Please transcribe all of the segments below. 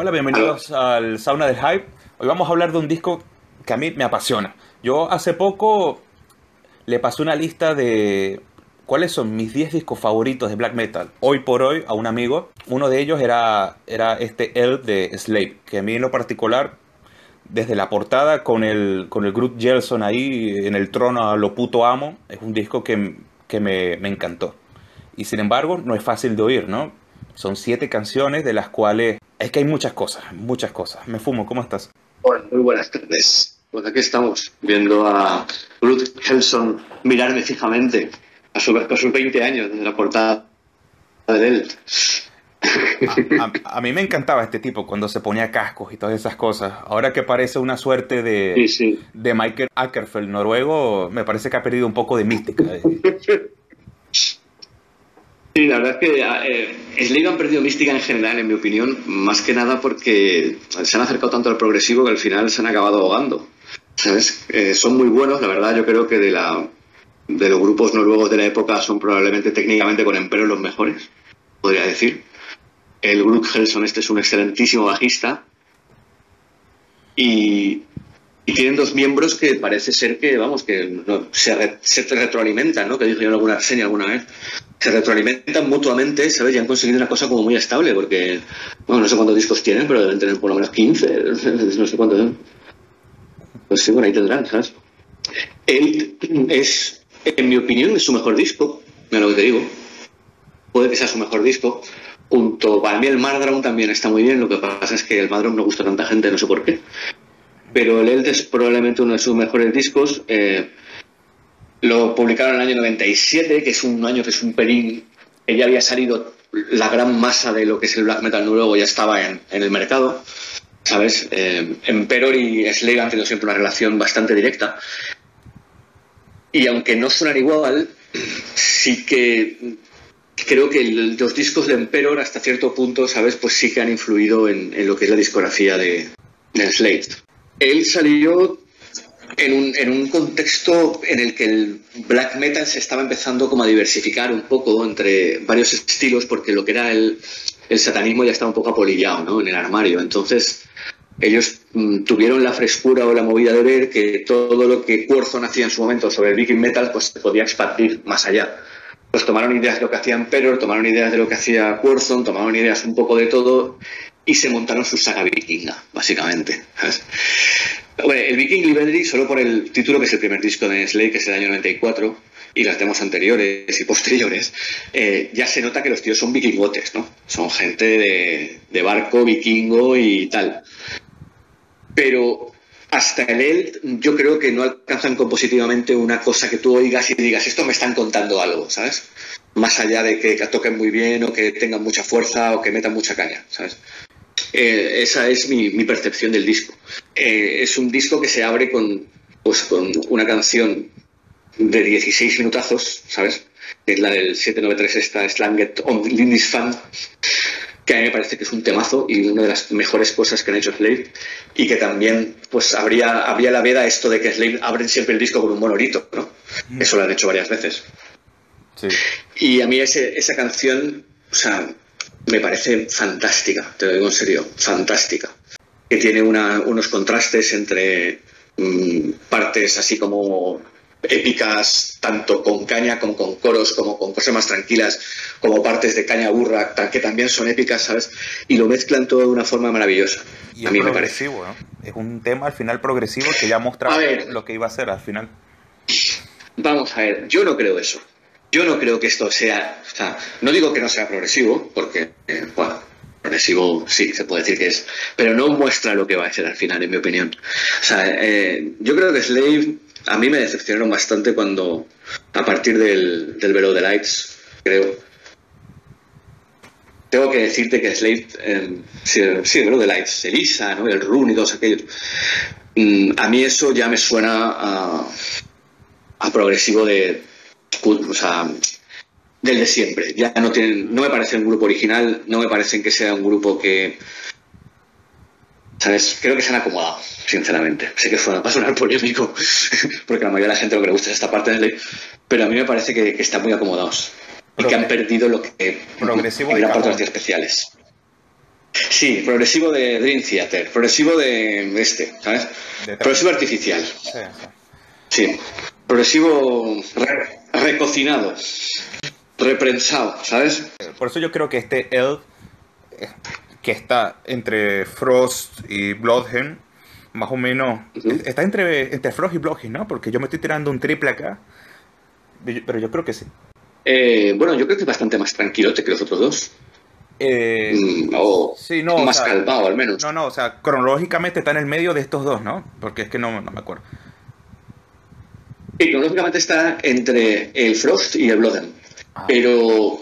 Hola, bienvenidos al Sauna del Hype. Hoy vamos a hablar de un disco que a mí me apasiona. Yo hace poco le pasé una lista de cuáles son mis 10 discos favoritos de black metal hoy por hoy a un amigo. Uno de ellos era, era este Elf de Slave, que a mí en lo particular, desde la portada con el, con el Groot Gelson ahí en el trono a lo puto amo, es un disco que, que me, me encantó. Y sin embargo, no es fácil de oír, ¿no? Son siete canciones de las cuales es que hay muchas cosas, muchas cosas. Me fumo, ¿cómo estás? Bueno, muy buenas tardes. Pues aquí estamos, viendo a Ruth Helson mirarme fijamente a, su, a sus 20 años desde la portada de él. A, a, mí me encantaba este tipo cuando se ponía cascos y todas esas cosas. Ahora que parece una suerte de, Sí, sí. de Michael Ackerfeld noruego, me parece que ha perdido un poco de mística. Sí, la verdad es que eh, han perdido mística en general, en mi opinión, más que nada porque se han acercado tanto al progresivo que al final se han acabado ahogando. ¿Sabes? Eh, son muy buenos, la verdad, yo creo que de, la, de los grupos noruegos de la época son probablemente técnicamente con Empero los mejores, podría decir. El Groot Helson este es un excelentísimo bajista. Y, y tienen dos miembros que parece ser que, vamos, que se, re, se retroalimentan, ¿no? Que dije yo en alguna reseña alguna vez. Se retroalimentan mutuamente, ¿sabes? Y han conseguido una cosa como muy estable, porque, bueno, no sé cuántos discos tienen, pero deben tener por lo menos 15, no sé cuántos. Pues sí, bueno, ahí tendrán, ¿sabes? Él es, en mi opinión, es su mejor disco, mira lo que te digo. Puede que sea su mejor disco. Junto, para mí el Mardrown también está muy bien, lo que pasa es que el Mardrown no gusta a tanta gente, no sé por qué pero el Eld es probablemente uno de sus mejores discos. Eh, lo publicaron en el año 97, que es un año que es un pelín, que ya había salido la gran masa de lo que es el black metal nuevo, ya estaba en, en el mercado, ¿sabes? Eh, Emperor y Slave han tenido siempre una relación bastante directa. Y aunque no suenan igual, sí que creo que los discos de Emperor hasta cierto punto, ¿sabes? Pues sí que han influido en, en lo que es la discografía de, de Slave él salió en un, en un, contexto en el que el black metal se estaba empezando como a diversificar un poco entre varios estilos porque lo que era el, el satanismo ya estaba un poco apolillado ¿no? en el armario. Entonces ellos mm, tuvieron la frescura o la movida de ver que todo lo que Curzon hacía en su momento sobre el viking metal pues se podía expandir más allá. Pues tomaron ideas de lo que hacía Emperor, tomaron ideas de lo que hacía Curzon, tomaron ideas un poco de todo y se montaron su saga vikinga, básicamente. Bueno, el Viking Library, solo por el título, que es el primer disco de Slade, que es el año 94, y las demos anteriores y posteriores, eh, ya se nota que los tíos son vikingotes, ¿no? Son gente de, barco, vikingo y tal. Pero hasta el Eld yo creo que no alcanzan compositivamente una cosa que tú oigas y digas, esto me están contando algo, ¿sabes? Más allá de que toquen muy bien o que tengan mucha fuerza o que metan mucha caña, ¿sabes? Eh, esa es mi, mi, percepción del disco. Eh, es un disco que se abre con, pues, con una canción de 16 minutazos, ¿sabes? Que es la del 793, esta Slanget on Lindisfarne, que a mí me parece que es un temazo y una de las mejores cosas que han hecho Slave y que también pues habría, habría la veda esto de que Slave abren siempre el disco con un monorito, ¿no? Mm. Eso lo han hecho varias veces. Sí. Y a mí ese, esa canción, o sea, me parece fantástica, te lo digo en serio, fantástica. Que tiene una, unos contrastes entre mmm, partes así como épicas, tanto con caña como con coros, como con cosas más tranquilas, como partes de caña burra, que también son épicas, ¿sabes? Y lo mezclan todo de una forma maravillosa. Y a mí me parece. ¿no? Es un tema al final progresivo que ya mostraba lo que iba a ser al final. Vamos a ver, yo no creo eso. Yo no creo que esto sea, o sea, no digo que no sea progresivo, porque, eh, bueno, progresivo sí, se puede decir que es, pero no muestra lo que va a ser al final, en mi opinión. O sea, eh, yo creo que Slave a mí me decepcionaron bastante cuando, a partir del, del Below the Lights, creo, tengo que decirte que Slave, eh, sí, el Below the Lights, Elisa, ¿no? el Rune y todos aquellos, mm, a mí eso ya me suena a, a progresivo de o sea, del de siempre. Ya no tienen, no me parece un grupo original, no me parecen que sea un grupo que, ¿sabes? Creo que se han acomodado, sinceramente. Sé que fue, va a sonar polémico, porque la mayoría de la gente lo que le gusta es esta parte de ley, pero a mí me parece que, que están muy acomodados y que han perdido lo que progresivo era por especiales. Sí, progresivo de Dream Theater, progresivo de este, ¿sabes? De- Progresivo artificial. Sí, sí. Sí, progresivo re- recocinado, reprensado, ¿sabes? Por eso yo creo que este Elf, eh, que está entre Frost y Bloodhen, más o menos, está entre, entre Frost y Bloodhen, ¿no? Porque yo me estoy tirando un triple acá, pero yo- creo que sí. Eh, bueno, yo creo que es bastante más tranquilote que los otros dos. Eh, Mm, o sí, no, o más sea, calmado, al menos. No, no, o sea, cronológicamente está en el medio de estos dos, ¿no? Porque es que no, no me acuerdo. Sí, cronológicamente está entre el Frost y el Bloodem. Ah. Pero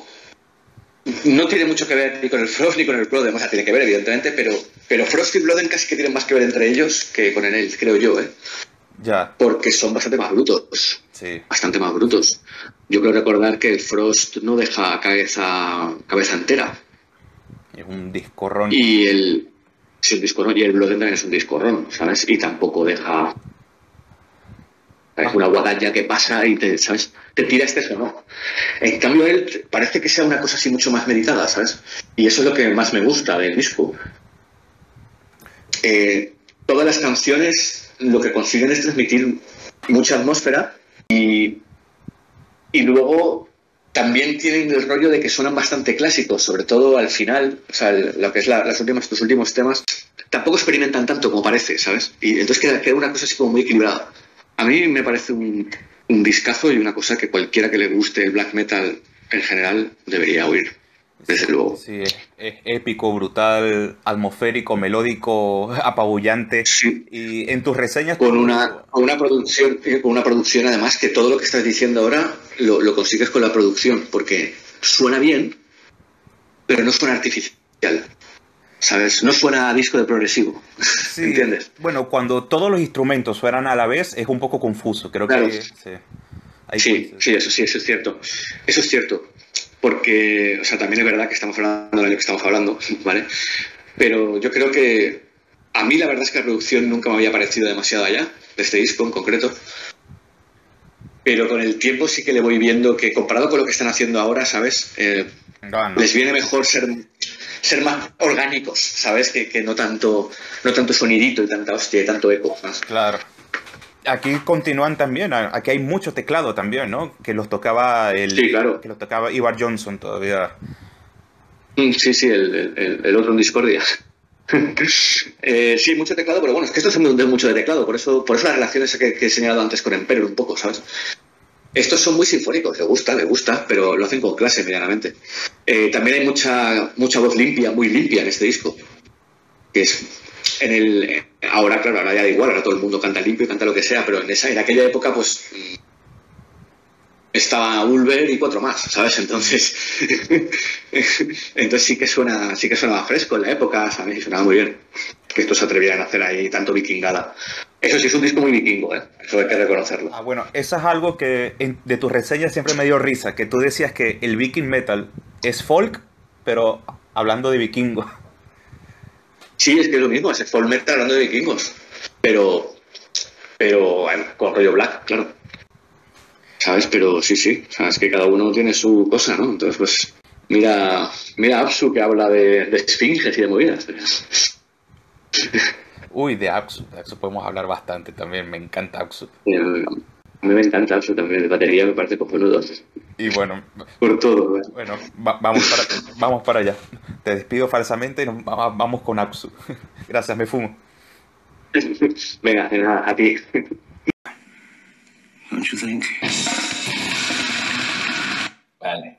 no tiene mucho que ver ni con el Frost ni con el Bloodem. O sea, tiene que ver, evidentemente, pero, pero Frost y Bloodem casi que tienen más que ver entre ellos que con él, creo yo, ¿eh? Ya, Porque son bastante más brutos. sí. Bastante más brutos. Yo creo recordar que el Frost no deja cabeza, cabeza entera. Es un discorrón. Y el. Sí, un discorrón. Y el Bloodem también es un discorrón, ¿sabes? Y tampoco deja. Es una guadaña que pasa y te, ¿sabes? Te tira este eso, ¿no? En cambio, él parece que sea una cosa así mucho más meditada, ¿sabes? Y eso es lo que más me gusta del disco. Eh, todas las canciones lo que consiguen es transmitir mucha atmósfera y, y luego también tienen el rollo de que suenan bastante clásicos, sobre todo al final, o sea, lo que es la- las últimas, tus últimos temas, tampoco experimentan tanto como parece, ¿sabes? Y entonces queda una cosa así como muy equilibrada. A mí me parece un, un discazo y una cosa que cualquiera que le guste el black metal en general debería oír, desde luego. Sí, es, es épico, brutal, atmosférico, melódico, apabullante. Sí. Y en tus reseñas... Con una, con una producción, con una producción además que todo lo que estás diciendo ahora lo, lo consigues con la producción, porque suena bien, pero no suena artificial. ¿Sabes? No suena a disco de progresivo. Sí, ¿Entiendes? Bueno, cuando todos los instrumentos suenan a la vez es un poco confuso. Creo Claro. que... Sí, Sí, sí, eso sí, eso es cierto. Eso es cierto. Porque, o sea, también es verdad que estamos hablando del año que estamos hablando, ¿vale? Pero yo creo que a mí la verdad es que la producción nunca me había parecido demasiado allá, de este disco en concreto. Pero con el tiempo sí que le voy viendo que comparado con lo que están haciendo ahora, ¿sabes? Eh, no. les viene mejor ser, ser más orgánicos, ¿sabes? Que, que no tanto no tanto sonidito y tanta hostia y tanto eco. ¿sabes? Claro. Aquí continúan también, aquí hay mucho teclado también, ¿no? Que los tocaba el, Sí, claro. que los tocaba Ivar Johnson todavía. Mm, Sí, sí, el, el- el otro en discordia. Eh, sí, mucho teclado, pero bueno, es que esto es de mucho de teclado, por eso, por eso las relaciones que, que he señalado antes con Emperor un poco, ¿sabes? Estos son muy sinfónicos, le gusta, le gusta, pero lo hacen con clase medianamente. Eh, también hay mucha, mucha voz limpia, muy limpia en este disco. Que es en el ahora, claro, ahora ya da igual, ahora todo el mundo canta limpio canta lo que sea, pero en esa, en aquella época, pues estaba Ulver y cuatro más, ¿sabes? Entonces, entonces sí que suena, sí que suena más fresco en la época, ¿sabes? Y sonaba muy bien. Que estos se atrevieran a hacer ahí tanto vikingada. Eso sí es un disco muy vikingo, ¿eh? Eso hay que reconocerlo. Ah, bueno, eso es algo que en- de tus reseñas siempre me dio risa, que tú decías que el viking metal es folk, pero hablando de vikingo. Sí, es que es lo mismo, es folk metal hablando de vikingos. Pero, pero, bueno, con rollo black, claro. ¿Sabes? Pero sí, sí, sabes que cada uno tiene su cosa, ¿no? Entonces, pues, mira, mira Apsu que habla de, de esfinges y de movidas. Uy, de Axu. De Axu podemos hablar bastante también. Me encanta Axu. A mí me encanta Axu también. De batería me parece cojonudo. Y bueno. Por todo. ¿eh? Bueno, vamos, para, vamos para allá. Te despido falsamente y nos, vamos con Axu. Gracias, me fumo. Venga, a ti. Don't you? Vale.